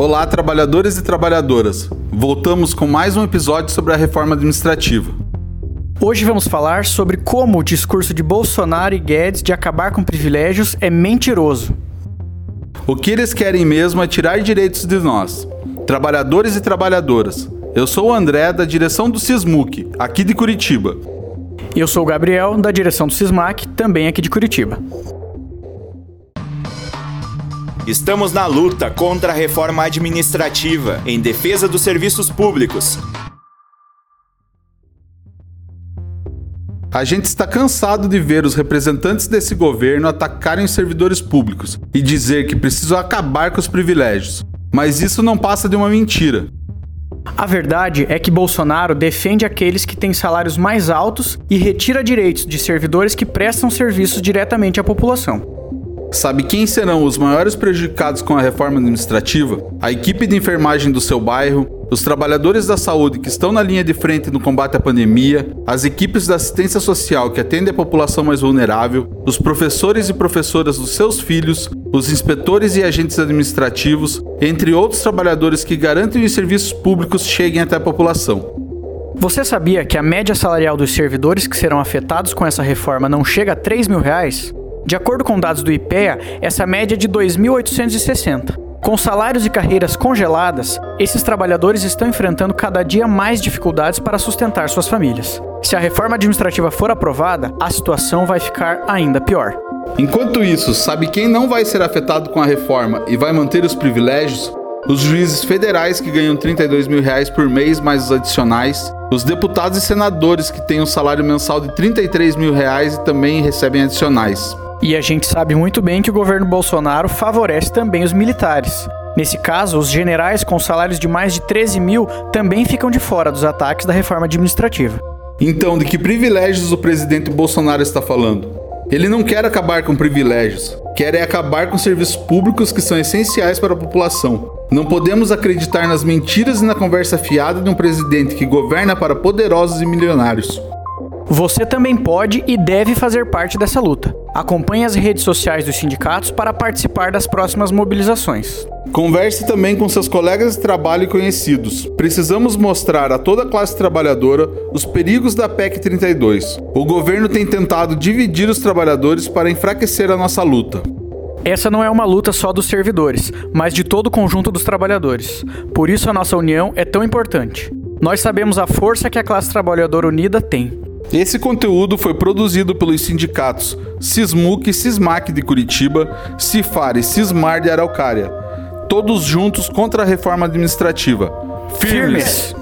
Olá, trabalhadores e trabalhadoras. Voltamos com mais um episódio sobre a reforma administrativa. Hoje vamos falar sobre como o discurso de Bolsonaro e Guedes de acabar com privilégios é mentiroso. O que eles querem mesmo é tirar direitos de nós, trabalhadores e trabalhadoras. Eu sou o André, da direção do Sismuc, aqui de Curitiba. Eu sou o Gabriel, da direção do Sismac, também aqui de Curitiba. Estamos na luta contra a reforma administrativa, em defesa dos serviços públicos. A gente está cansado de ver os representantes desse governo atacarem os servidores públicos e dizer que precisam acabar com os privilégios. Mas isso não passa de uma mentira. A verdade é que Bolsonaro defende aqueles que têm salários mais altos e retira direitos de servidores que prestam serviços diretamente à população. Sabe quem serão os maiores prejudicados com a reforma administrativa? A equipe de enfermagem do seu bairro, os trabalhadores da saúde que estão na linha de frente no combate à pandemia, as equipes da assistência social que atendem a população mais vulnerável, os professores e professoras dos seus filhos, os inspetores e agentes administrativos, entre outros trabalhadores que garantem os serviços públicos cheguem até a população. Você sabia que a média salarial dos servidores que serão afetados com essa reforma não chega a 3 mil reais? De acordo com dados do IPEA, essa média é de 2.860. Com salários e carreiras congeladas, esses trabalhadores estão enfrentando cada dia mais dificuldades para sustentar suas famílias. Se a reforma administrativa for aprovada, a situação vai ficar ainda pior. Enquanto isso, sabe quem não vai ser afetado com a reforma e vai manter os privilégios? Os juízes federais que ganham 32 mil reais por mês mais os adicionais, os deputados e senadores que têm um salário mensal de 33 mil reais e também recebem adicionais. E a gente sabe muito bem que o governo Bolsonaro favorece também os militares. Nesse caso, os generais com salários de mais de 13 mil também ficam de fora dos ataques da reforma administrativa. Então, de que privilégios o presidente Bolsonaro está falando? Ele não quer acabar com privilégios, quer é acabar com serviços públicos que são essenciais para a população. Não podemos acreditar nas mentiras e na conversa fiada de um presidente que governa para poderosos e milionários. Você também pode e deve fazer parte dessa luta. Acompanhe as redes sociais dos sindicatos para participar das próximas mobilizações. Converse também com seus colegas de trabalho e conhecidos. Precisamos mostrar a toda a classe trabalhadora os perigos da PEC 32. O governo tem tentado dividir os trabalhadores para enfraquecer a nossa luta. Essa não é uma luta só dos servidores, mas de todo o conjunto dos trabalhadores. Por isso a nossa união é tão importante. Nós sabemos a força que a classe trabalhadora unida tem. Esse conteúdo foi produzido pelos sindicatos Sismuc e Sismac de Curitiba, Cifar e Cismar de Araucária, todos juntos contra a reforma administrativa. Firmes! Firmes.